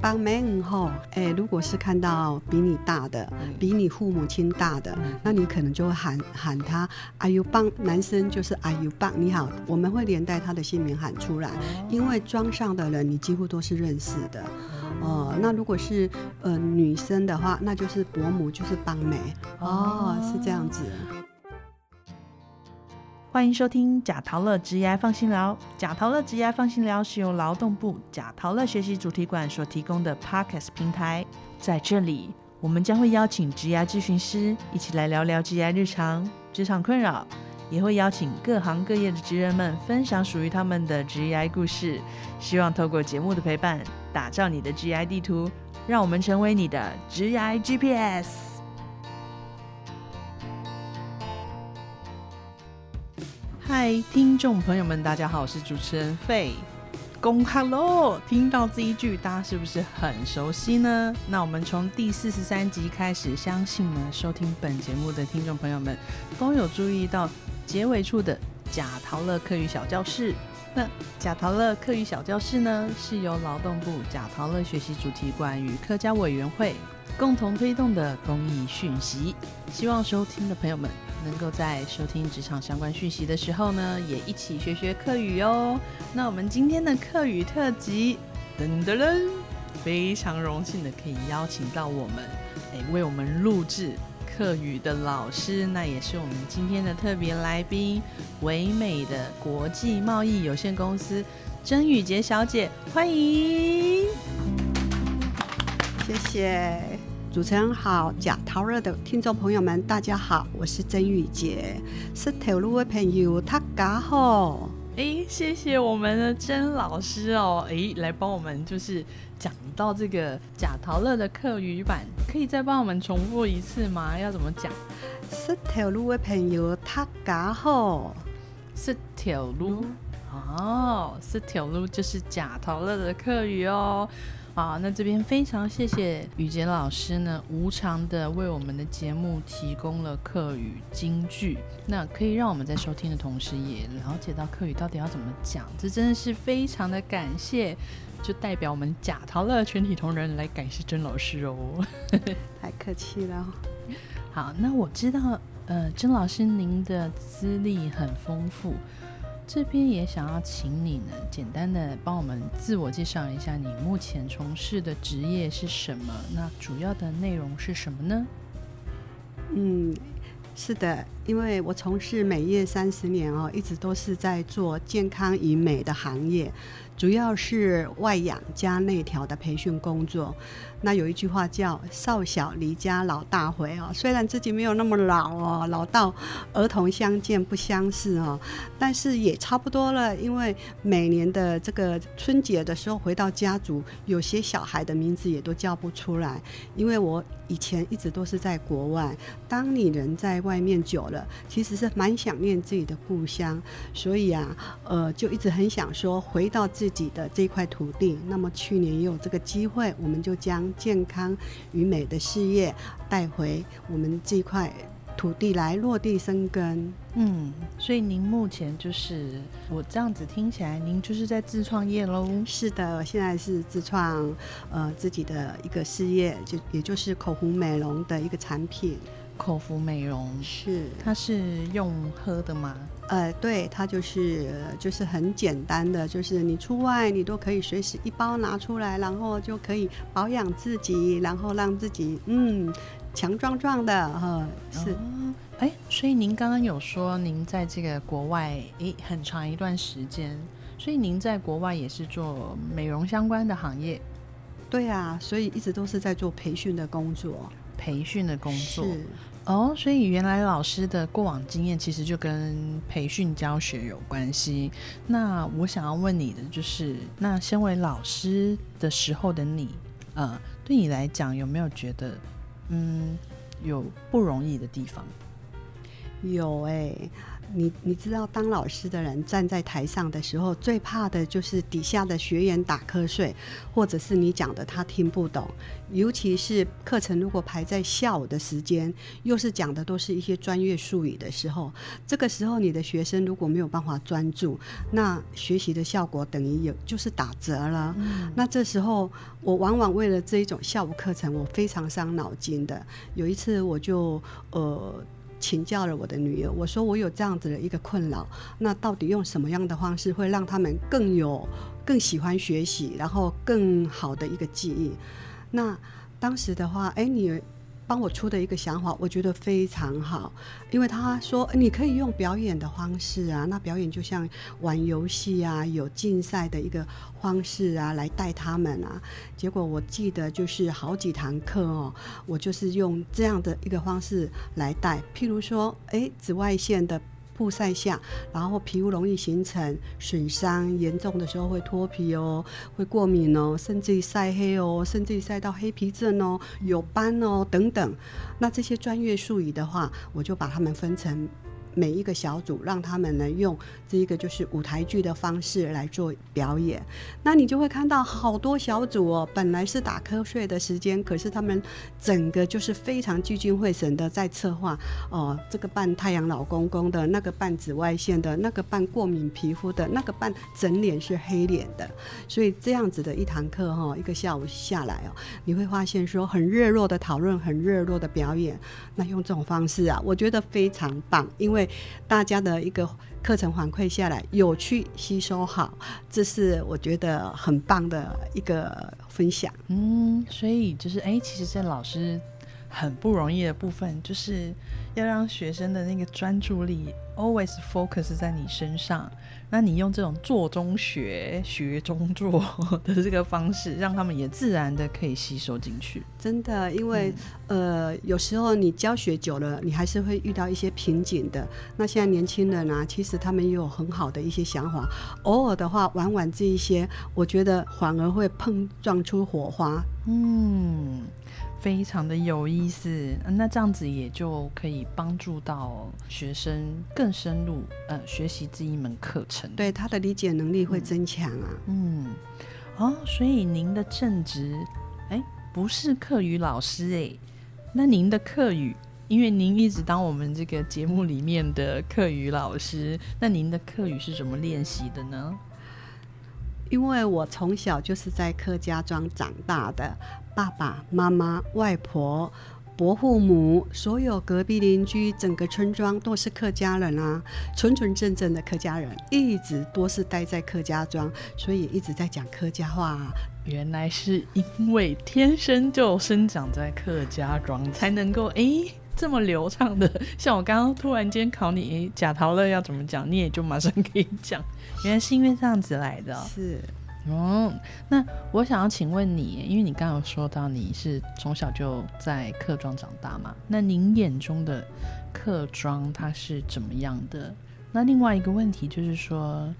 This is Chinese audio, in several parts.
帮妹吼，哎，如果是看到比你大的，比你父母亲大的，那你可能就会喊喊他阿 u 棒，男生就是 Are you 棒，你好，我们会连带他的姓名喊出来，因为庄上的人你几乎都是认识的。哦，那如果是呃女生的话，那就是伯母，就是帮妹。哦，是这样子。欢迎收听贾陶乐职业放心聊。贾陶乐职业放心聊是由劳动部贾陶乐学习主题馆所提供的 Podcast 平台。在这里，我们将会邀请职业咨询师一起来聊聊职业日常、职场困扰，也会邀请各行各业的职人们分享属于他们的职业故事。希望透过节目的陪伴，打造你的职业地图，让我们成为你的职业 GPS。嗨，听众朋友们，大家好，我是主持人费公。Hello，听到这一句，大家是不是很熟悉呢？那我们从第四十三集开始，相信呢，收听本节目的听众朋友们都有注意到结尾处的贾陶乐课语小教室。那贾陶乐课语小教室呢，是由劳动部贾陶乐学习主题馆与客家委员会共同推动的公益讯息，希望收听的朋友们。能够在收听职场相关讯息的时候呢，也一起学学课语哦。那我们今天的课语特辑，噔噔噔，非常荣幸的可以邀请到我们，哎，为我们录制课语的老师，那也是我们今天的特别来宾，唯美的国际贸易有限公司曾宇杰小姐，欢迎，谢谢。主持人好，贾陶乐的听众朋友们，大家好，我是曾玉洁，是头路的朋友，他嘎好。哎，谢谢我们的曾老师哦，哎，来帮我们就是讲到这个贾陶乐的课语版，可以再帮我们重复一次吗？要怎么讲？是头路的朋友，他嘎好，是头路哦，是头路就是贾陶乐的课语哦。好，那这边非常谢谢雨杰老师呢，无偿的为我们的节目提供了课语金句，那可以让我们在收听的同时也了解到课语到底要怎么讲，这真的是非常的感谢，就代表我们贾陶乐全体同仁来感谢甄老师哦，太客气了。好，那我知道，呃，甄老师您的资历很丰富。这边也想要请你呢，简单的帮我们自我介绍一下，你目前从事的职业是什么？那主要的内容是什么呢？嗯，是的，因为我从事美业三十年哦，一直都是在做健康与美的行业。主要是外养加内调的培训工作。那有一句话叫“少小离家老大回”哦，虽然自己没有那么老哦，老到儿童相见不相识哦，但是也差不多了。因为每年的这个春节的时候回到家族，有些小孩的名字也都叫不出来。因为我以前一直都是在国外，当你人在外面久了，其实是蛮想念自己的故乡，所以啊，呃，就一直很想说回到自。己的这块土地，那么去年也有这个机会，我们就将健康与美的事业带回我们这块土地来落地生根。嗯，所以您目前就是我这样子听起来，您就是在自创业喽？是的，现在是自创呃自己的一个事业，就也就是口红美容的一个产品。口服美容是，它是用喝的吗？呃，对，它就是就是很简单的，就是你出外你都可以随时一包拿出来，然后就可以保养自己，然后让自己嗯强壮壮的哈。是，哎，所以您刚刚有说您在这个国外诶很长一段时间，所以您在国外也是做美容相关的行业？对啊，所以一直都是在做培训的工作。培训的工作哦，所以原来老师的过往经验其实就跟培训教学有关系。那我想要问你的就是，那身为老师的时候的你，呃，对你来讲有没有觉得，嗯，有不容易的地方？有哎，你你知道，当老师的人站在台上的时候，最怕的就是底下的学员打瞌睡，或者是你讲的他听不懂。尤其是课程如果排在下午的时间，又是讲的都是一些专业术语的时候，这个时候你的学生如果没有办法专注，那学习的效果等于有就是打折了。那这时候我往往为了这一种下午课程，我非常伤脑筋的。有一次我就呃。请教了我的女儿，我说我有这样子的一个困扰，那到底用什么样的方式会让他们更有、更喜欢学习，然后更好的一个记忆？那当时的话，哎，你。帮我出的一个想法，我觉得非常好，因为他说你可以用表演的方式啊，那表演就像玩游戏啊，有竞赛的一个方式啊，来带他们啊。结果我记得就是好几堂课哦，我就是用这样的一个方式来带，譬如说，哎，紫外线的。曝晒下，然后皮肤容易形成损伤，严重的时候会脱皮哦，会过敏哦，甚至于晒黑哦，甚至于晒到黑皮症哦，有斑哦等等。那这些专业术语的话，我就把它们分成。每一个小组让他们呢用这一个就是舞台剧的方式来做表演，那你就会看到好多小组哦，本来是打瞌睡的时间，可是他们整个就是非常聚精会神的在策划哦，这个扮太阳老公公的，那个扮紫外线的，那个扮过敏皮肤的，那个扮整脸是黑脸的，所以这样子的一堂课哈，一个下午下来哦，你会发现说很热络的讨论，很热络的表演，那用这种方式啊，我觉得非常棒，因为。大家的一个课程反馈下来，有去吸收好，这是我觉得很棒的一个分享。嗯，所以就是哎，其实这老师很不容易的部分，就是要让学生的那个专注力 always focus 在你身上。那你用这种做中学、学中做 的这个方式，让他们也自然的可以吸收进去。真的，因为呃，有时候你教学久了，你还是会遇到一些瓶颈的。那现在年轻人啊，其实他们也有很好的一些想法，偶尔的话玩玩这一些，我觉得反而会碰撞出火花。嗯。非常的有意思，那这样子也就可以帮助到学生更深入呃学习这一门课程，对他的理解能力会增强啊。嗯，哦，所以您的正职哎不是课语老师哎，那您的课语，因为您一直当我们这个节目里面的课语老师，那您的课语是怎么练习的呢？因为我从小就是在客家庄长大的。爸爸妈妈、外婆、伯父母，所有隔壁邻居，整个村庄都是客家人啊，纯纯正正的客家人，一直都是待在客家庄，所以一直在讲客家话。原来是因为天生就生长在客家庄，才能够诶这么流畅的。像我刚刚突然间考你假陶乐要怎么讲，你也就马上可以讲。原来是因为这样子来的。是。哦，那我想要请问你，因为你刚刚说到你是从小就在客庄长大嘛？那您眼中的客庄它是怎么样的？那另外一个问题就是说，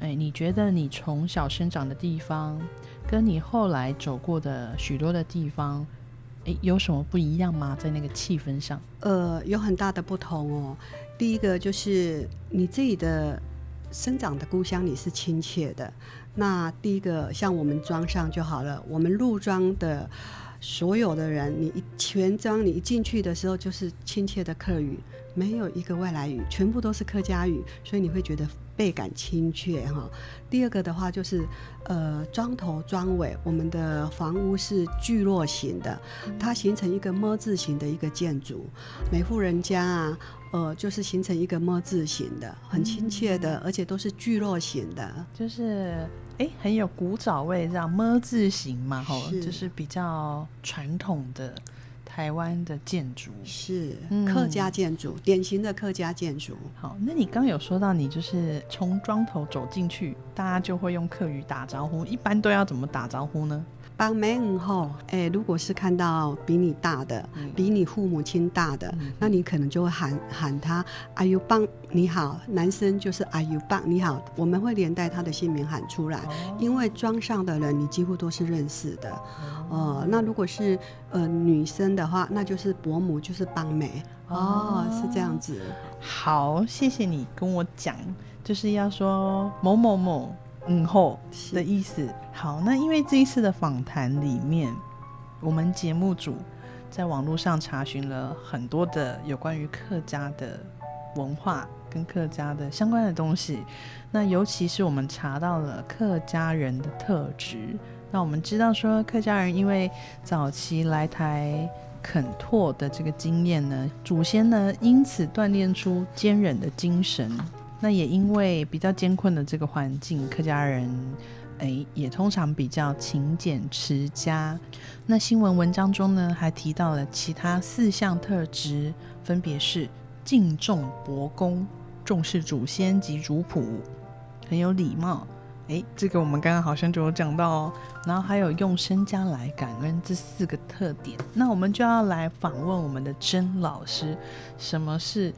哎，你觉得你从小生长的地方，跟你后来走过的许多的地方，哎，有什么不一样吗？在那个气氛上？呃，有很大的不同哦。第一个就是你自己的生长的故乡，你是亲切的。那第一个，像我们庄上就好了。我们入庄的所有的人，你一全庄你一进去的时候，就是亲切的客语，没有一个外来语，全部都是客家语，所以你会觉得倍感亲切哈。第二个的话就是，呃，庄头庄尾，我们的房屋是聚落型的，它形成一个么字形的一个建筑，每户人家啊。呃，就是形成一个么字形的，很亲切的，而且都是聚落型的，就是哎，很有古早味，这样么字形嘛，吼，就是比较传统的台湾的建筑，是客家建筑，典型的客家建筑。好，那你刚有说到，你就是从庄头走进去，大家就会用客语打招呼，一般都要怎么打招呼呢？帮门后，哎，如果是看到比你大的，比你父母亲大的，那你可能就会喊喊他阿 u 棒你好，男生就是阿 u 棒你好，我们会连带他的姓名喊出来，因为庄上的人你几乎都是认识的。哦，那如果是呃女生的话，那就是伯母，就是帮妹。哦，是这样子。好，谢谢你跟我讲，就是要说某某某。嗯后的意思。好，那因为这一次的访谈里面，我们节目组在网络上查询了很多的有关于客家的文化跟客家的相关的东西。那尤其是我们查到了客家人的特质。那我们知道说，客家人因为早期来台垦拓的这个经验呢，祖先呢因此锻炼出坚韧的精神。那也因为比较艰困的这个环境，客家人哎也通常比较勤俭持家。那新闻文章中呢，还提到了其他四项特质，分别是敬重伯公、重视祖先及族谱、很有礼貌。哎，这个我们刚刚好像就有讲到哦。然后还有用身家来感恩这四个特点。那我们就要来访问我们的甄老师，什么是？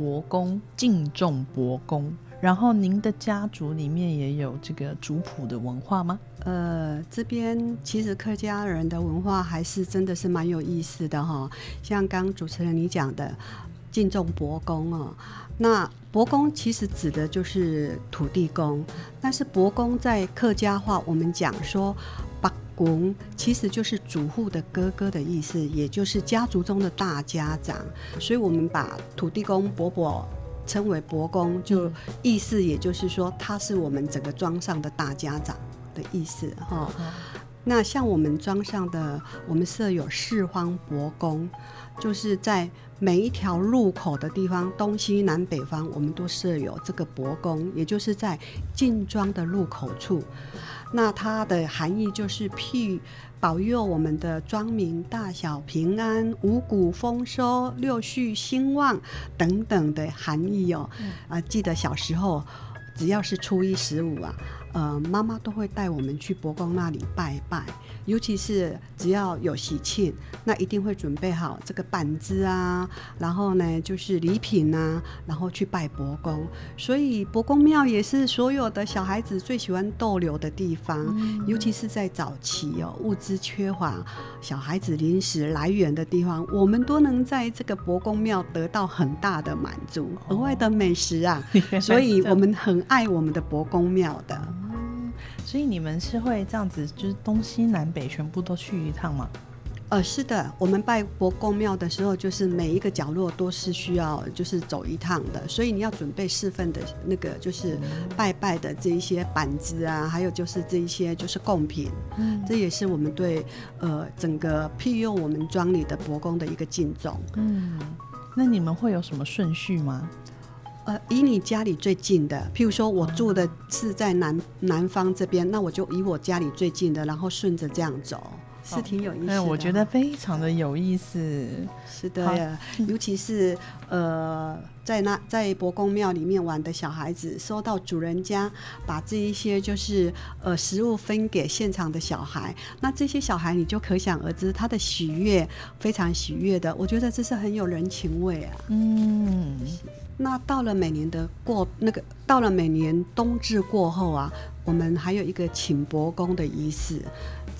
伯公敬重伯公，然后您的家族里面也有这个族谱的文化吗？呃，这边其实客家人的文化还是真的是蛮有意思的哈。像刚主持人你讲的敬重伯公哦，那伯公其实指的就是土地公，但是伯公在客家话我们讲说。公其实就是主户的哥哥的意思，也就是家族中的大家长，所以我们把土地公伯伯称为伯公，就意思也就是说他是我们整个庄上的大家长的意思哈。那像我们庄上的，我们设有四方伯公，就是在每一条路口的地方，东西南北方，我们都设有这个伯公，也就是在进庄的入口处。那它的含义就是庇保佑我们的庄民大小平安、五谷丰收、六畜兴旺等等的含义哦。啊，记得小时候，只要是初一十五啊。呃，妈妈都会带我们去伯公那里拜拜，尤其是只要有喜庆，那一定会准备好这个板子啊，然后呢就是礼品啊，然后去拜伯公。所以伯公庙也是所有的小孩子最喜欢逗留的地方，尤其是在早期哦，物资缺乏，小孩子临时来源的地方，我们都能在这个伯公庙得到很大的满足，额外的美食啊，所以我们很爱我们的伯公庙的。所以你们是会这样子，就是东西南北全部都去一趟吗？呃，是的，我们拜伯公庙的时候，就是每一个角落都是需要就是走一趟的，所以你要准备四份的那个就是拜拜的这一些板子啊，还有就是这一些就是贡品，嗯，这也是我们对呃整个庇佑我们庄里的伯公的一个敬重。嗯，那你们会有什么顺序吗？呃，以你家里最近的，譬如说我住的是在南南方这边，那我就以我家里最近的，然后顺着这样走，是挺有意思的。我觉得非常的有意思。是的，尤其是呃，在那在伯公庙里面玩的小孩子，收到主人家把这一些就是呃食物分给现场的小孩，那这些小孩你就可想而知他的喜悦，非常喜悦的。我觉得这是很有人情味啊。嗯。那到了每年的过那个，到了每年冬至过后啊，我们还有一个请伯公的仪式。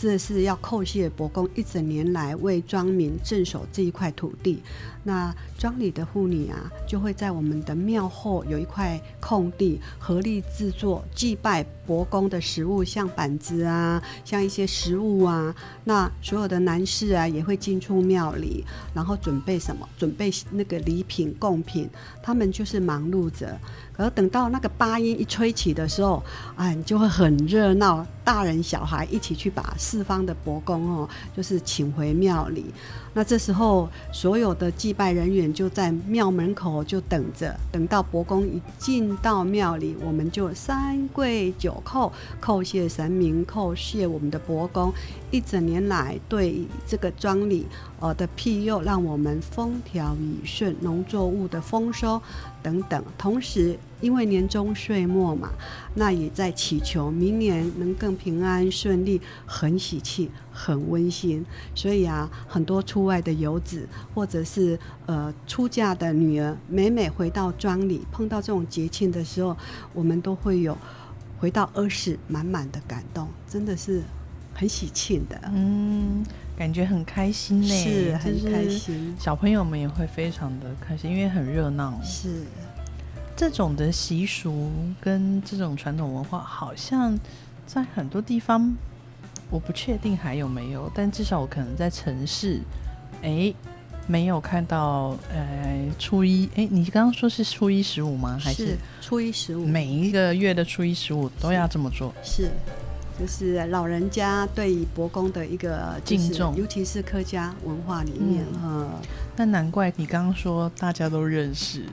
这是要叩谢伯公一整年来为庄民镇守这一块土地。那庄里的妇女啊，就会在我们的庙后有一块空地，合力制作祭拜伯公的食物，像板子啊，像一些食物啊。那所有的男士啊，也会进出庙里，然后准备什么？准备那个礼品贡品。他们就是忙碌着。而等到那个八音一吹起的时候，哎，就会很热闹，大人小孩一起去把四方的伯公哦，就是请回庙里。那这时候，所有的祭拜人员就在庙门口就等着，等到伯公一进到庙里，我们就三跪九叩，叩谢神明，叩谢我们的伯公一整年来对这个庄里呃的庇佑，让我们风调雨顺，农作物的丰收等等。同时，因为年终岁末嘛，那也在祈求明年能更平安顺利，很喜气，很温馨。所以啊，很多出外的游子，或者是呃出嫁的女儿，每每回到庄里，碰到这种节庆的时候，我们都会有回到儿时满满的感动，真的是很喜庆的。嗯，感觉很开心呢，是很开心，小朋友们也会非常的开心，因为很热闹。是这种的习俗跟这种传统文化，好像在很多地方，我不确定还有没有，但至少我可能在城市，哎，没有看到。呃，初一，哎，你刚刚说是初一十五吗？还是初一十五？每一个月的初一十五都要这么做？是，就是老人家对于伯公的一个敬重。尤其是客家文化里面，嗯。呃，那难怪你刚刚说大家都认识，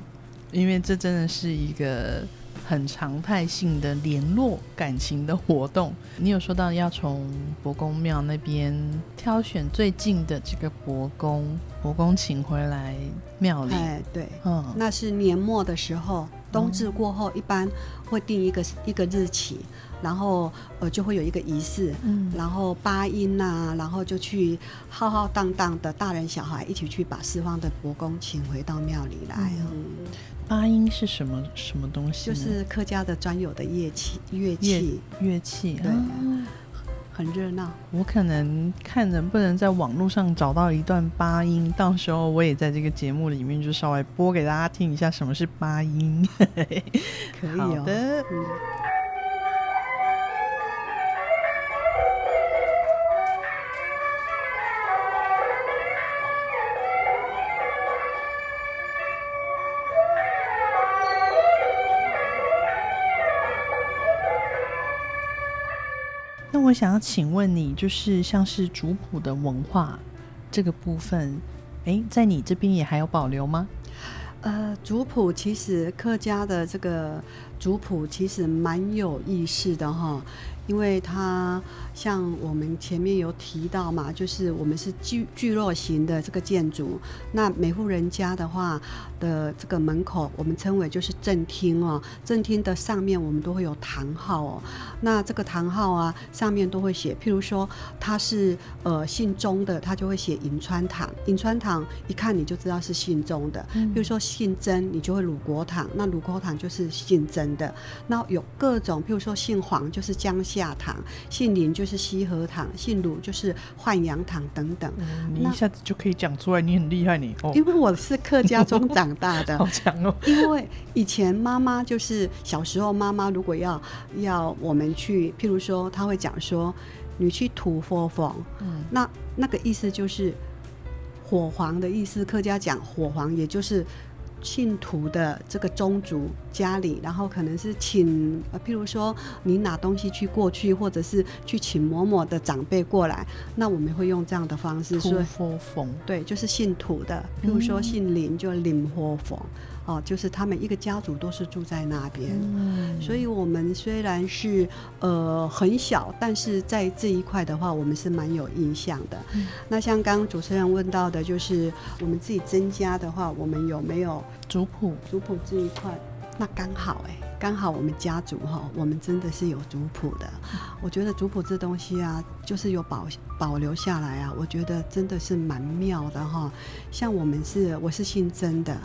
因为这真的是一个很常态性的联络感情的活动。你有说到要从伯公庙那边挑选最近的这个伯公，伯公请回来庙里，哎，对，嗯，那是年末的时候，冬至过后，一般会定一个一个日期，然后呃就会有一个仪式，嗯。然后八音呐、然后就去浩浩荡荡的大人小孩一起去把四方的伯公请回到庙里来，八音是什么什么东西就？是客家的专有的乐器，乐乐器乐器，对。啊。很热闹。我可能看能不能在网络上找到一段八音，到时候我也在这个节目里面就稍微播给大家听一下什么是八音。可以哦。好的，嗯，想要请问你，就是像是族谱的文化这个部分，诶，在你这边也还有保留吗？呃，族谱其实客家的这个族谱其实蛮有意思的哈，因为它像我们前面有提到嘛，就是我们是聚聚落型的这个建筑，那每户人家的话的这个门口，我们称为就是正厅哦，正厅的上面我们都会有堂号哦，那这个堂号啊上面都会写，譬如说他是呃姓钟的，他就会写银川堂，银川堂一看你就知道是姓钟的，嗯。比如说姓曾，你就会鲁国堂，那鲁国堂就是姓曾的。那有各种，譬如说姓黄就是江夏堂，姓林就是西河堂，姓鲁就是换阳堂等等。你一下子就可以讲出来，你很厉害你哦，因为我是客家中长大的 好，强哦。因为以前妈妈就是小时候，妈妈如果要要我们去，譬如说，她会讲说，你去土佛房，嗯那那个意思就是火黄的意思，客家讲火黄，也就是信徒的这个宗族家里，然后可能是请，呃譬如说你拿东西去过去，或者是去请某某的长辈过来，那我们会用这样的方式，说佛风，对，就是信徒的，譬如说姓林就林火房，哦，就是他们一个家族都是住在那边。嗯，所以，我们虽然是呃很小，但是在这一块的话，我们是蛮有印象的。嗯那像刚刚主持人问到的，就是我们自己增加的话，我们有没有族谱族谱这一块？那刚好哎、刚好我们家族哈，我们真的是有族谱的。我觉得族谱这东西啊，就是有保保留下来啊，我觉得真的是蛮妙的哈。像我们是我是姓曾的，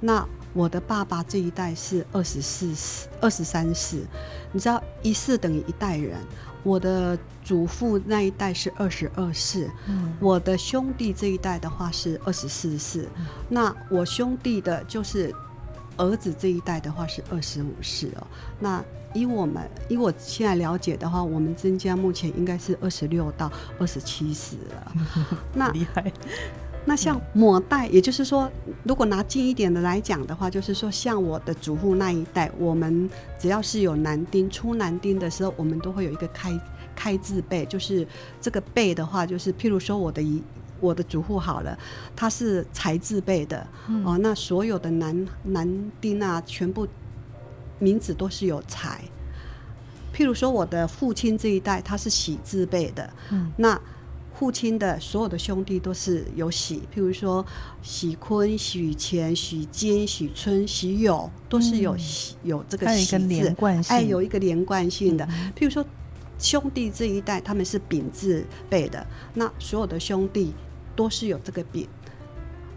那我的爸爸这一代是二十四世、二十三世，你知道一世等于一代人。我的祖父那一代是二十二世，嗯我的兄弟这一代的话是二十四世，那我兄弟的就是儿子这一代的话是二十五世哦。那以我们以我现在了解的话，我们增加目前应该是二十六到二十七世了。那 厉害，那像某代，也就是说，如果拿近一点的来讲的话，就是说，像我的祖父那一代，我们只要是有男丁出男丁的时候，我们都会有一个开开字辈，就是这个辈的话，就是譬如说我的一。我的祖父好了，他是才字辈的、嗯哦，那所有的男男丁啊，全部名字都是有才。譬如说我的父亲这一代，他是喜字辈的，嗯那父亲的所有的兄弟都是有喜，譬如说喜坤、许乾、许金、许春、许友，都是有喜、有这个喜字连贯性。哎，有一个连贯性的。嗯。譬如说兄弟这一代他们是丙字辈的，那所有的兄弟都是有这个丙，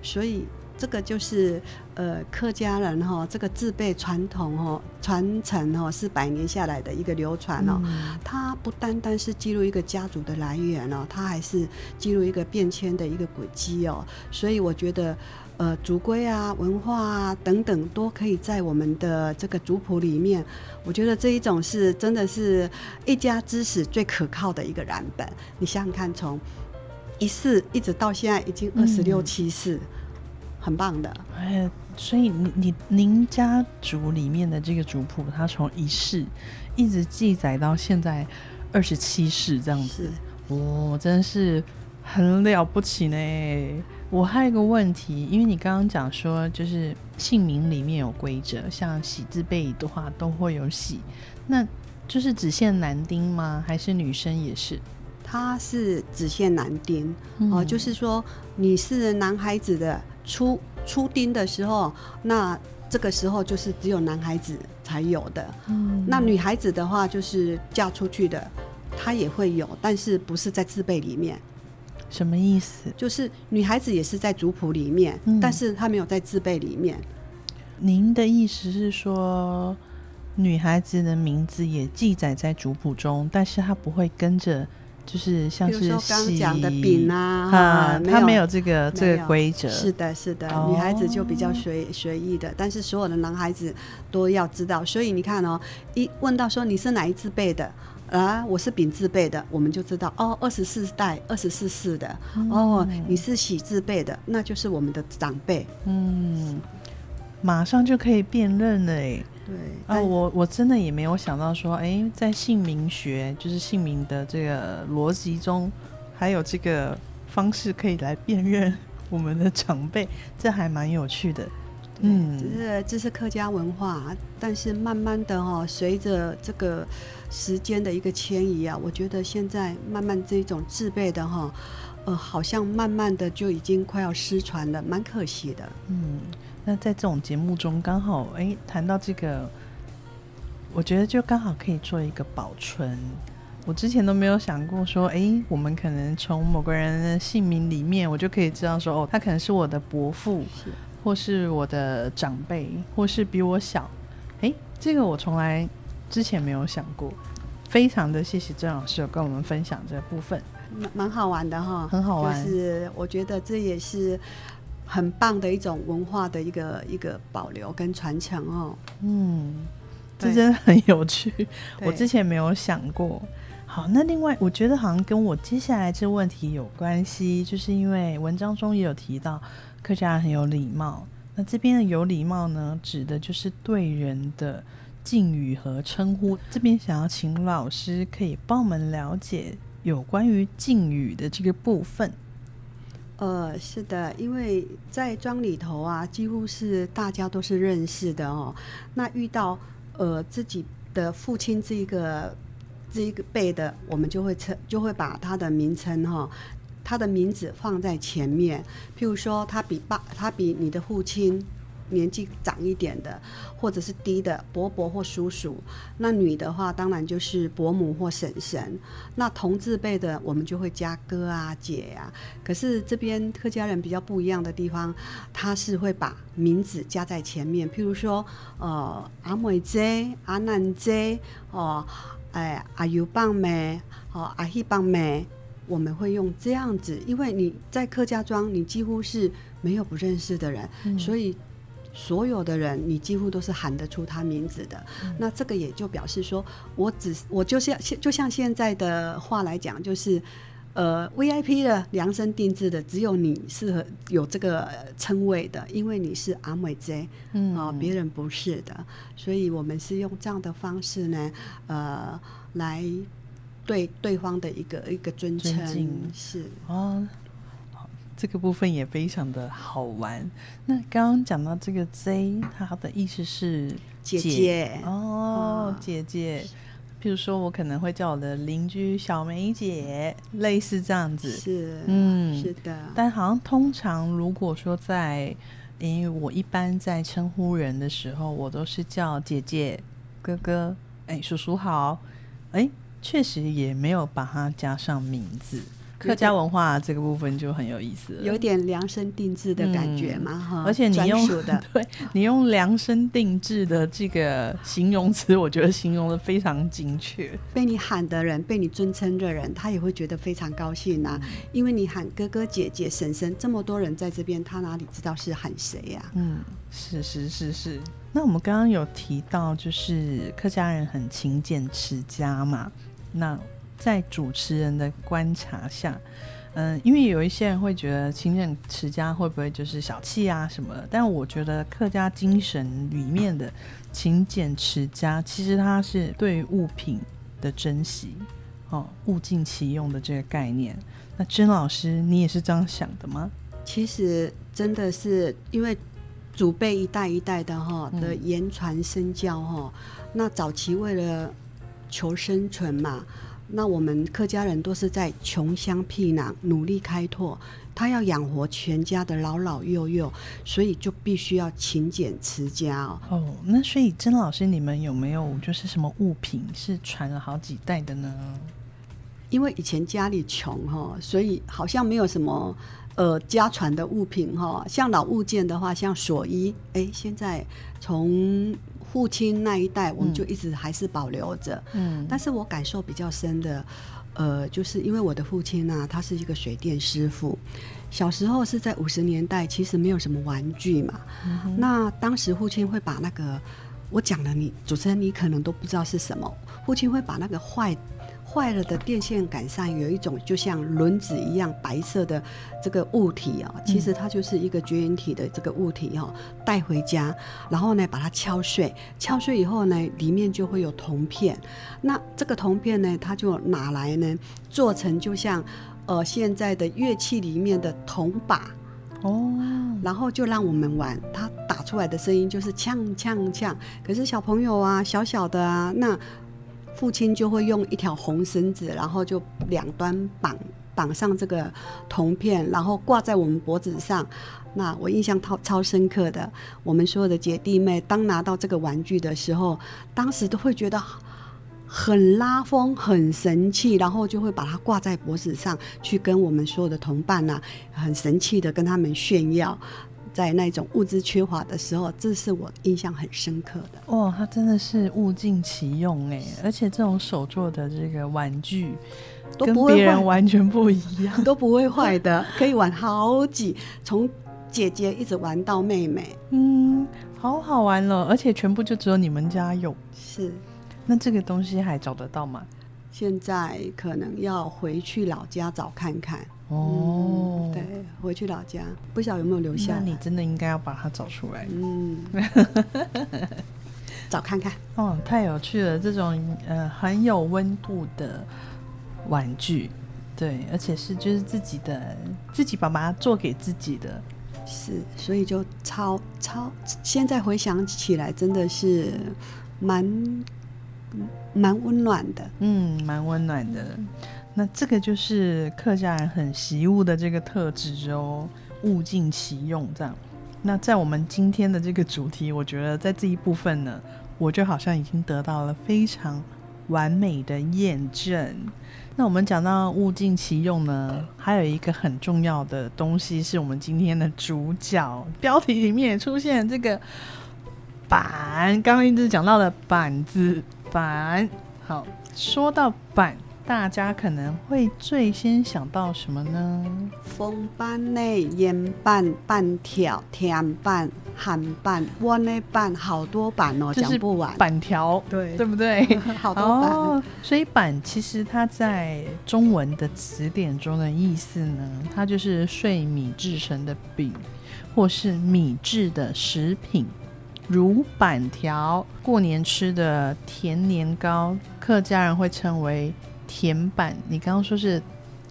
所以这个就是呃客家人哈、这个自备传统哦传承哦是百年下来的一个流传哦。嗯它不单单是记录一个家族的来源哦，它还是记录一个变迁的一个轨迹哦。所以我觉得，呃，族规啊、文化啊等等，都可以在我们的这个族谱里面。我觉得这一种是真的是一家之始最可靠的一个蓝本。你想想看，从一世一直到现在已经二十六嗯七世，很棒的。哎，所以你你您家族里面的这个族谱，它从一世一直记载到现在二十七世这样子是，哇、真的是很了不起呢。我还有一个问题，因为你刚刚讲说，就是姓名里面有规则，像喜字辈的话都会有喜，那就是只限男丁吗？还是女生也是？它是只限男丁哦、嗯就是说你是男孩子的出出丁的时候，那这个时候就是只有男孩子才有的。嗯那女孩子的话，就是嫁出去的，她也会有，但是不是在自备里面，什么意思？就是女孩子也是在族谱里面，嗯但是她没有在自备里面。您的意思是说，女孩子的名字也记载在族谱中，但是她不会跟着，就是像是刚喜讲的饼啊，啊，哈她没有这个没这个规则，是的，是的，哦女孩子就比较随随意的，但是所有的男孩子都要知道。所以你看哦，一问到说你是哪一字辈的啊，我是丙字辈的，我们就知道哦，二十四代、二十四世的、哦，你是喜字辈的，那就是我们的长辈。嗯，马上就可以辨认了诶。对，啊，我我真的也没有想到说，哎、在姓名学，就是姓名的这个逻辑中，还有这个方式可以来辨认我们的长辈，这还蛮有趣的。嗯这是这是客家文化，但是慢慢的哈、哦，随着这个时间的一个迁移啊，我觉得现在慢慢这种自备的哈、呃，好像慢慢的就已经快要失传了，蛮可惜的。嗯，那在这种节目中，刚好哎谈到这个，我觉得就刚好可以做一个保存。我之前都没有想过说，哎，我们可能从某个人的姓名里面，我就可以知道说，哦，他可能是我的伯父，是或是我的长辈，或是比我小。哎，这个我从来之前没有想过。非常的谢谢郑老师有跟我们分享这个部分。蛮蛮好玩的哈，很好玩就是我觉得这也是很棒的一种文化的一个一个保留跟传承哦。嗯，这真的很有趣，我之前没有想过。好，那另外我觉得好像跟我接下来这问题有关系，就是因为文章中也有提到客家人很有礼貌。那这边的有礼貌呢，指的就是对人的敬语和称呼。这边想要请老师可以帮我们了解有关于敬语的这个部分。呃，是的，因为在庄里头啊，几乎是大家都是认识的哦。那遇到呃自己的父亲这个这一个辈的，我们就会称就会把他的名称哈、他的名字放在前面。譬如说，他比爸，他比你的父亲年纪长一点的，或者是低的伯伯或叔叔。那女的话，当然就是伯母或婶婶。那同字辈的，我们就会加哥啊、姐啊。可是这边客家人比较不一样的地方，他是会把名字加在前面，譬如说，呃，阿美姐、阿南姐，哦，哎，阿尤棒妹，哦，阿希棒妹。我们会用这样子，因为你在客家庄，你几乎是没有不认识的人，所以所有的人你几乎都是喊得出他名字的。那这个也就表示说，我只我就是要就像现在的话来讲，就是呃 VIP 的量身定制的，只有你适合有这个称谓的，因为你是阿美 J 嗯。啊、别人不是的，所以我们是用这样的方式呢，呃，来对对方的一个一个尊称。是。哦，好这个部分也非常的好玩。那刚刚讲到这个 Z，它的意思是姐姐哦啊，姐姐。譬如说我可能会叫我的邻居小梅姐，类似这样子。是，嗯是的。但好像通常如果说在，因为我一般在称呼人的时候，我都是叫姐姐、哥哥，哎，叔叔好，哎，确实也没有把它加上名字。客家文化这个部分就很有意思了，有点量身定制的感觉嘛，哈、而且你用的，对你用量身定制的这个形容词，我觉得形容的非常精确。被你喊的人，被你尊称的人，他也会觉得非常高兴啊，因为你喊哥哥、姐姐、婶婶，这么多人在这边，他哪里知道是喊谁呀、嗯，是是是是。那我们刚刚有提到，就是客家人很勤俭持家嘛，那。在主持人的观察下，嗯，因为有一些人会觉得勤俭持家会不会就是小气啊什么？但我觉得客家精神里面的勤俭持家，其实它是对于物品的珍惜，哦，物尽其用的这个概念。那甄老师，你也是这样想的吗？其实真的是因为祖辈一代一代的哈的言传身教哈，那早期为了求生存嘛。那我们客家人都是在穷乡僻壤努力开拓，他要养活全家的老老幼幼，所以就必须要勤俭持家哦。哦，那所以曾老师，你们有没有就是什么物品是传了好几代的呢？因为以前家里穷哈，所以好像没有什么呃家传的物品哈。像老物件的话，像锁衣，哎，现在从父亲那一代，我们就一直还是保留着。嗯，但是我感受比较深的，呃，就是因为我的父亲呢、他是一个水电师傅。小时候是在五十年代，其实没有什么玩具嘛。那当时父亲会把那个，我讲了你，主持人你可能都不知道是什么。父亲会把那个坏坏了的电线杆上有一种就像轮子一样白色的这个物体啊、其实它就是一个绝缘体的这个物体哈、带回家，然后呢把它敲碎，敲碎以后呢里面就会有铜片，那这个铜片呢它就拿来呢做成就像呃现在的乐器里面的铜把。哦，然后就让我们玩，它打出来的声音就是呛呛呛。可是小朋友啊，小小的啊，那父亲就会用一条红绳子，然后就两端绑绑上这个铜片，然后挂在我们脖子上。那我印象超超深刻的，我们所有的姐弟妹当拿到这个玩具的时候，当时都会觉得。很拉风，很神气，然后就会把它挂在脖子上，去跟我们所有的同伴呐、很神气的跟他们炫耀。在那种物资缺乏的时候，这是我印象很深刻的。哇，它真的是物尽其用哎，而且这种手做的这个玩具跟都不会完全不一样。都不会坏的，可以玩好几，从姐姐一直玩到妹妹。嗯，好好玩了，而且全部就只有你们家有。是，那这个东西还找得到吗？现在可能要回去老家找看看。哦，嗯，对，回去老家，不晓得有没有留下。那你真的应该要把它找出来。嗯，找看看。哦，太有趣了！这种呃很有温度的玩具，对，而且是就是自己的，自己把它做给自己的。是，所以就超超，现在回想起来，真的是蛮蛮温暖的。嗯，蛮温暖的。那这个就是客家人很习物的这个特质哦，物尽其用这样。那在我们今天的这个主题，我觉得在这一部分呢，我就好像已经得到了非常完美的验证。那我们讲到物尽其用呢，还有一个很重要的东西是我们今天的主角，标题里面也出现这个板，刚刚一直讲到的板字板。好，说到板，大家可能会最先想到什么呢？风板呢，烟板、板条、甜板、韩板、窝内板，好多板哦，就是讲不完。板条，对对不对？好多板。哦，所以板其实它在中文的词典中的意思呢，它就是碎米制成的饼，或是米制的食品，如板条。过年吃的甜年糕，客家人会称为甜板。你刚刚说是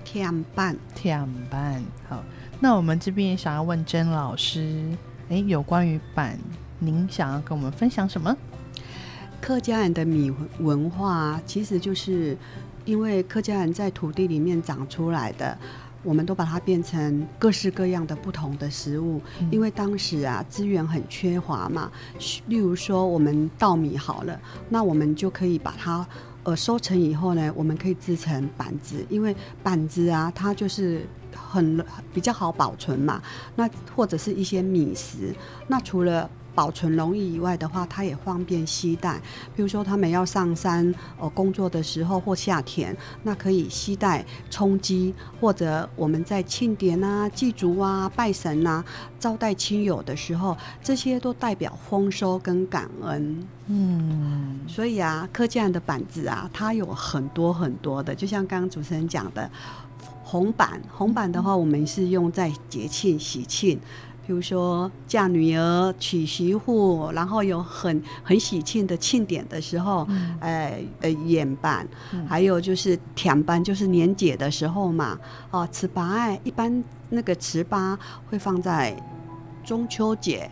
甜板，甜板，好，那我们这边也想要问甄老师，诶，有关于板，您想要跟我们分享什么？客家人的米文化，其实就是因为客家人在土地里面长出来的，我们都把它变成各式各样的不同的食物。因为当时啊资源很缺乏嘛，例如说我们稻米好了，那我们就可以把它呃收成以后呢，我们可以制成板子，因为板子啊它就是很比较好保存嘛。那或者是一些米食，那除了保存容易以外的话，它也方便携带。比如说他们要上山哦工作的时候或夏天，那可以携带充饥，或者我们在庆典啊、祭祖啊、拜神啊、招待亲友的时候，这些都代表丰收跟感恩。嗯，所以啊，客家人的板子啊，它有很多很多的，就像刚刚主持人讲的红板，红板的话，我们是用在节庆喜庆。比如说嫁女儿、娶媳妇，然后有很很喜庆的庆典的时候，呃呃演班，还有就是甜班，就是年节的时候嘛。哦，糍粑哎一般那个糍粑会放在中秋节。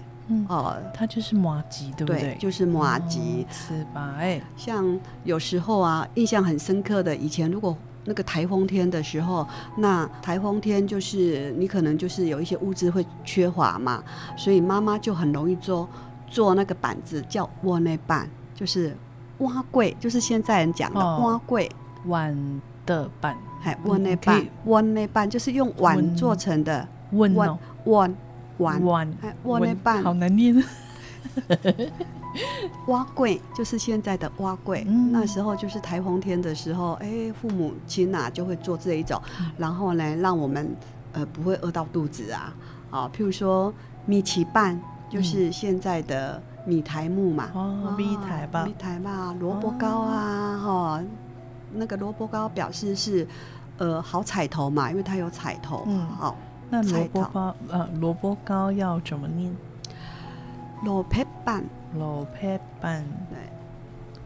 哦，它就是麻吉，对不对？就是麻吉糍粑。哎，像有时候啊，印象很深刻的，以前如果。那个台风天的时候，那台风天就是你可能就是有一些物资会缺乏嘛，所以妈妈就很容易做做那个板子叫窝内板，就是蛙柜，就是现在人讲的蛙柜碗的板，还，窝内板，窝内板就是用碗做成的碗碗碗。窝内板。好难念。挖柜就是现在的挖柜，那时候就是台风天的时候，哎，父母亲呐就会做这一种，然后呢，让我们呃不会饿到肚子啊，啊，譬如说米奇拌，就是现在的米苔木嘛，哦，米苔吧，米苔嘛，萝卜糕啊，哈，那个萝卜糕表示是呃好彩头嘛，因为它有彩头，嗯，好，那萝卜糕呃萝卜糕要怎么念？萝卜拌。老配版对，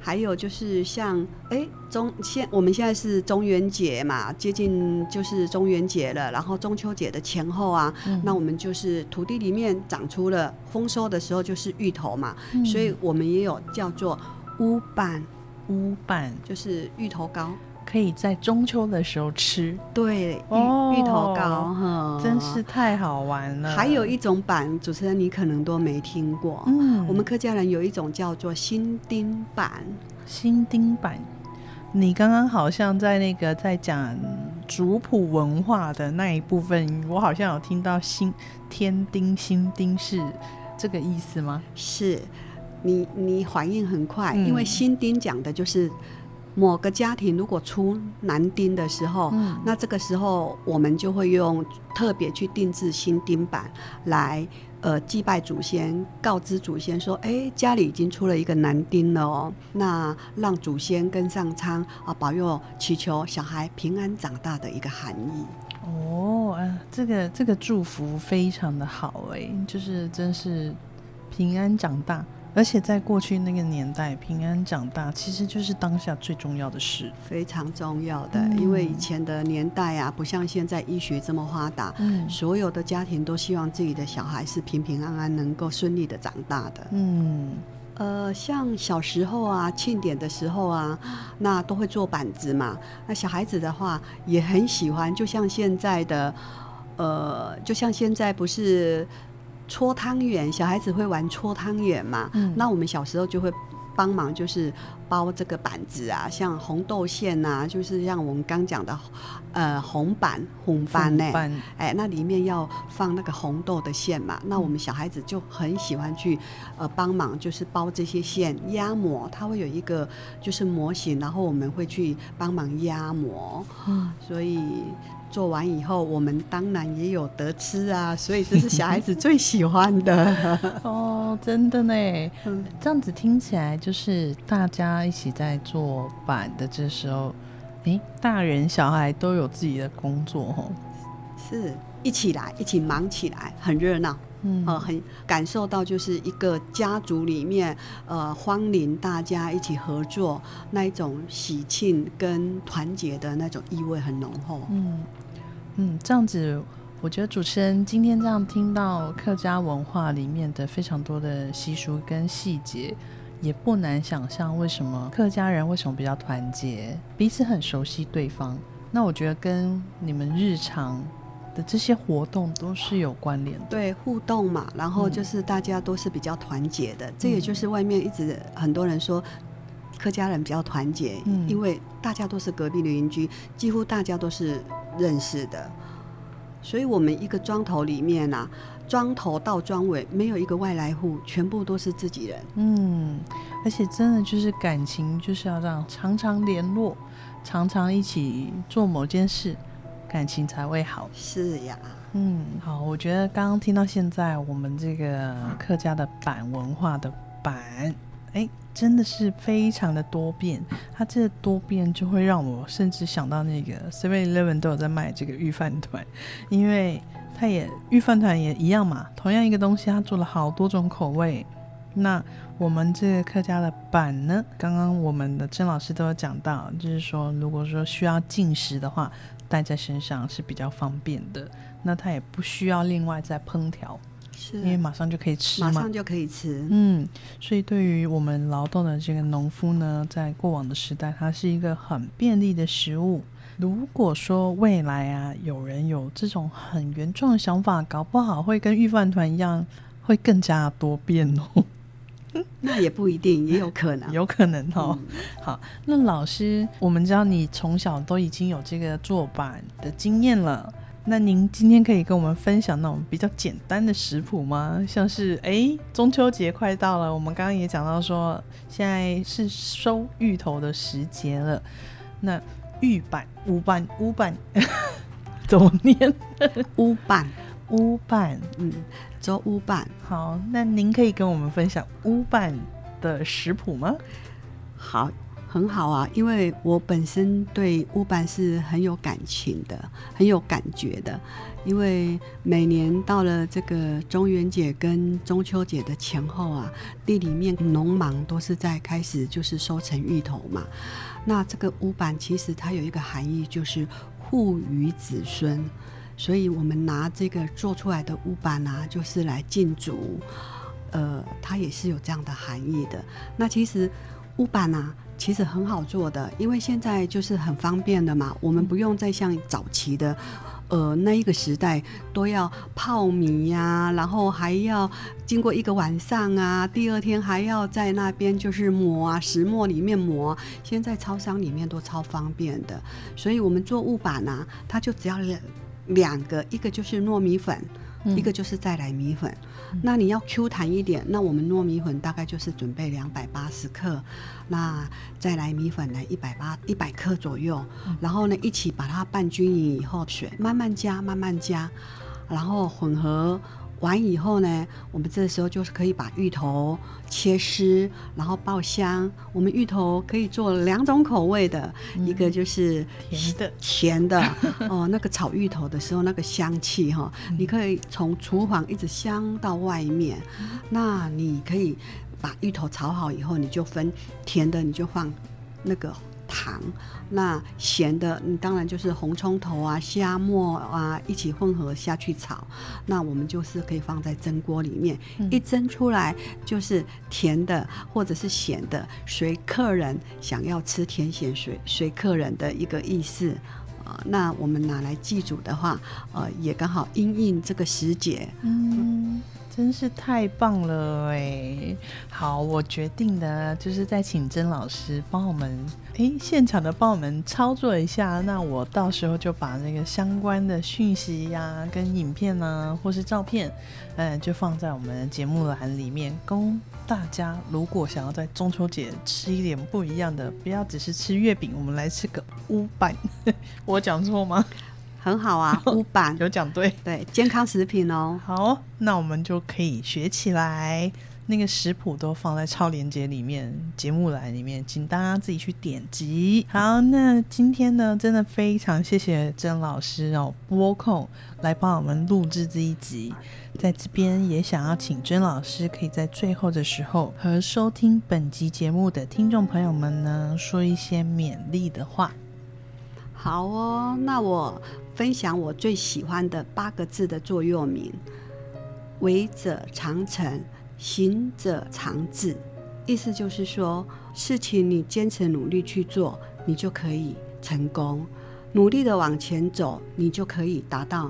还有就是像哎中现我们现在是中元节嘛，接近就是中元节了，然后中秋节的前后啊，那我们就是土地里面长出了丰收的时候就是芋头嘛，所以我们也有叫做乌板乌板，就是芋头糕。可以在中秋的时候吃，对，芋芋头糕哈，真是太好玩了。还有一种板，主持人你可能都没听过，嗯，我们客家人有一种叫做新丁板，新丁板。你刚刚好像在那个在讲族谱文化的那一部分，我好像有听到新天丁、新丁是这个意思吗？是，你你反应很快，因为新丁讲的就是。某个家庭如果出男丁的时候，那这个时候我们就会用特别去定制新丁板来呃祭拜祖先，告知祖先说，哎，家里已经出了一个男丁了哦，那让祖先跟上苍啊保佑祈求小孩平安长大的一个含义。哦，啊，这个这个祝福非常的好哎，就是真是平安长大。而且在过去那个年代，平安长大其实就是当下最重要的事，非常重要的。因为以前的年代啊，不像现在医学这么发达，嗯，所有的家庭都希望自己的小孩是平平安安，能够顺利的长大的。嗯，呃，像小时候啊，庆典的时候啊，那都会做板子嘛。那小孩子的话也很喜欢，就像现在的，呃，就像现在不是。搓汤圆，小孩子会玩搓汤圆嘛？嗯那我们小时候就会帮忙，就是包这个板子啊，像红豆馅啊，就是像我们刚讲的，呃，红板红板呢，哎，那里面要放那个红豆的馅嘛。那我们小孩子就很喜欢去呃帮忙，就是包这些馅压模，它会有一个就是模型，然后我们会去帮忙压模。嗯，所以。做完以后，我们当然也有得吃啊，所以这是小孩子最喜欢的。哦，真的呢。嗯，这样子听起来就是大家一起在做板的这时候，诶，大人小孩都有自己的工作哦，是一起来一起忙起来，很热闹，嗯，呃，很感受到就是一个家族里面，呃，欢迎大家一起合作那一种喜庆跟团结的那种意味很浓厚，嗯。嗯，这样子，我觉得主持人今天这样听到客家文化里面的非常多的习俗跟细节，也不难想象为什么客家人为什么比较团结，彼此很熟悉对方。那我觉得跟你们日常的这些活动都是有关联的。对，互动嘛，然后就是大家都是比较团结的。这也就是外面一直很多人说客家人比较团结，因为大家都是隔壁的邻居，几乎大家都是认识的。所以，我们一个庄头里面啊，庄头到庄尾没有一个外来户，全部都是自己人。嗯，而且真的就是感情就是要这样常常联络，常常一起做某件事，感情才会好。是呀，嗯，好，我觉得刚刚听到现在，我们这个客家的板文化的板，哎。真的是非常的多变，它这多变就会让我甚至想到那个 Seven Eleven 都有在卖这个御饭团，因为它也御饭团也一样嘛，同样一个东西，它做了好多种口味。那我们这个客家的板呢，刚刚我们的曾老师都有讲到，就是说如果说需要进食的话，带在身上是比较方便的，那它也不需要另外再烹调。因为马上就可以吃，马上就可以吃。嗯，所以对于我们劳动的这个农夫呢，在过往的时代，它是一个很便利的食物。如果说未来啊，有人有这种很原创的想法，搞不好会跟御饭团一样，会更加多变哦。那也不一定，也有可能，有可能哦。好，那老师，我们知道你从小都已经有这个做板的经验了。那您今天可以跟我们分享那种比较简单的食谱吗？像是哎，中秋节快到了，我们刚刚也讲到说，现在是收芋头的时节了。那芋板、乌板、乌板 怎么念？乌板、乌板，嗯，做乌板。好，那您可以跟我们分享乌板的食谱吗？好。很好啊，因为我本身对乌板是很有感情的，很有感觉的。因为每年到了这个中元节跟中秋节的前后啊，地里面农忙都是在开始就是收成芋头嘛。那这个乌板其实它有一个含义，就是护于子孙，所以我们拿这个做出来的乌板啊，就是来敬祖。呃，它也是有这样的含义的。那其实乌板啊。其实很好做的，因为现在就是很方便的嘛，我们不用再像早期的，呃，那一个时代都要泡米呀，然后还要经过一个晚上啊，第二天还要在那边就是磨啊，石磨里面磨。现在超商里面都超方便的，所以我们做物板呢，它就只要两两个，一个就是糯米粉。一个就是再来米粉，那你要 Q 弹一点，那我们糯米粉大概就是准备两百八十克，那再来米粉呢一百八一百克左右，然后呢一起把它拌均匀以后，水慢慢加慢慢加，然后混合。完以后呢，我们这时候就是可以把芋头切丝，然后爆香。我们芋头可以做两种口味的，一个就是甜的，甜的 哦。那个炒芋头的时候，那个香气哈，你可以从厨房一直香到外面。那你可以把芋头炒好以后，你就分甜的，你就放那个。糖，那咸的，你当然就是红葱头啊、虾末啊一起混合下去炒。那我们就是可以放在蒸锅里面，一蒸出来就是甜的或者是咸的，随客人想要吃甜咸，随随客人的一个意思。呃，那我们拿来祭祖的话，呃，也刚好因应这个时节。嗯。真是太棒了哎！好，我决定的就是再请曾老师帮我们，哎，现场的帮我们操作一下。那我到时候就把那个相关的讯息呀、跟影片呢，或是照片，嗯，就放在我们的节目栏里面，供大家如果想要在中秋节吃一点不一样的，不要只是吃月饼，我们来吃个乌板。我讲错吗？很好啊，乌板有讲对，对健康食品哦。好，那我们就可以学起来。那个食谱都放在超链接里面，节目栏里面，请大家自己去点击。好，那今天呢，真的非常谢谢曾老师哦，播控来帮我们录制这一集。在这边也想要请曾老师，可以在最后的时候和收听本集节目的听众朋友们呢，说一些勉励的话。好哦，那我分享我最喜欢的八个字的座右铭：为者常成，行者常至。意思就是说，事情你坚持努力去做，你就可以成功；努力的往前走，你就可以达到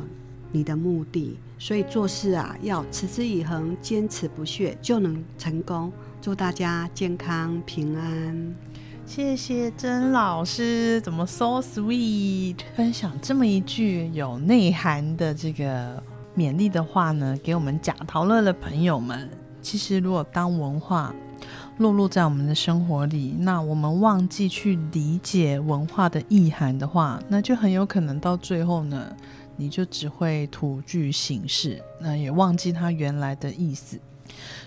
你的目的。所以做事啊，要持之以恒，坚持不懈，就能成功。祝大家健康平安。谢谢曾老师，怎么 so sweet，分享这么一句有内涵的这个勉励的话呢？给我们假陶乐的朋友们。其实，如果当文化落入在我们的生活里，那我们忘记去理解文化的意涵的话，那就很有可能到最后呢，你就只会徒具形式，那也忘记它原来的意思。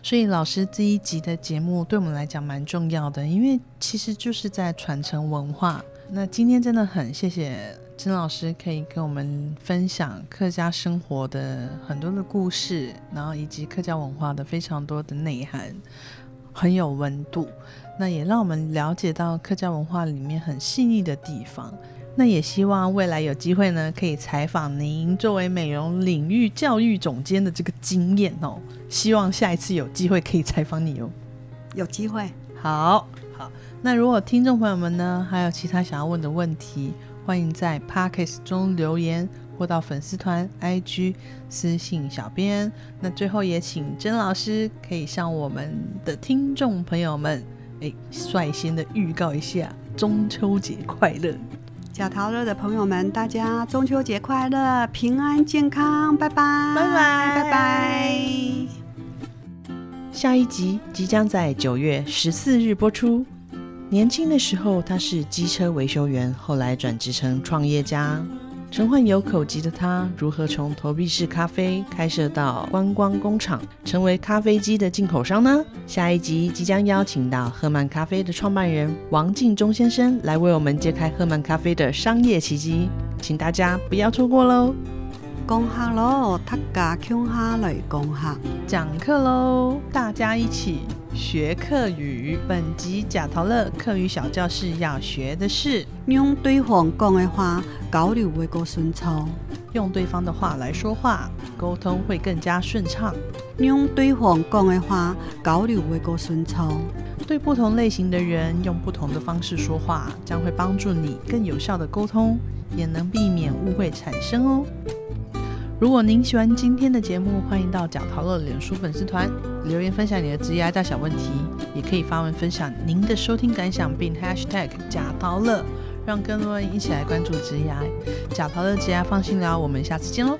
所以，老师这一集的节目对我们来讲蛮重要的，因为其实就是在传承文化。那今天真的很谢谢曾老师可以跟我们分享客家生活的很多的故事，然后以及客家文化的非常多的内涵，很有温度。那也让我们了解到客家文化里面很细腻的地方。那也希望未来有机会呢，可以采访您作为美容领域教育总监的这个经验哦。希望下一次有机会可以采访你哦。有机会，好好。那如果听众朋友们呢，还有其他想要问的问题，欢迎在 Pockets 中留言，或到粉丝团 IG 私信小编。那最后也请甄老师可以向我们的听众朋友们，哎，率先的预告一下中秋节快乐。小桃乐的朋友们，大家中秋节快乐，平安健康，拜拜，拜拜，拜拜。下一集即将在九月十四日播出。年轻的时候，他是机车维修员，后来转职成创业家。陈患有口疾的他，如何从投币式咖啡开设到观光工厂，成为咖啡机的进口商呢？下一集即将邀请到赫曼咖啡的创办人王敬忠先生来为我们揭开赫曼咖啡的商业奇迹，请大家不要错过喽！恭贺喽，大家共下来恭贺，讲课喽，大家一起学课语。本集贾陶乐课语小教室要学的是用对方讲的话交流会更顺畅，用对方的话来说话，沟通会更加顺畅。用对方讲的话交流会更顺畅，对不同类型的人用不同的方式说话，将会帮助你更有效的沟通，也能避免误会产生哦。如果您喜欢今天的节目，欢迎到贾陶乐脸书粉丝团留言分享你的职业大小问题，也可以发文分享您的收听感想，并 #hashtag 贾陶乐，让更多人一起来关注职业。贾陶乐职业放心聊，我们下次见喽。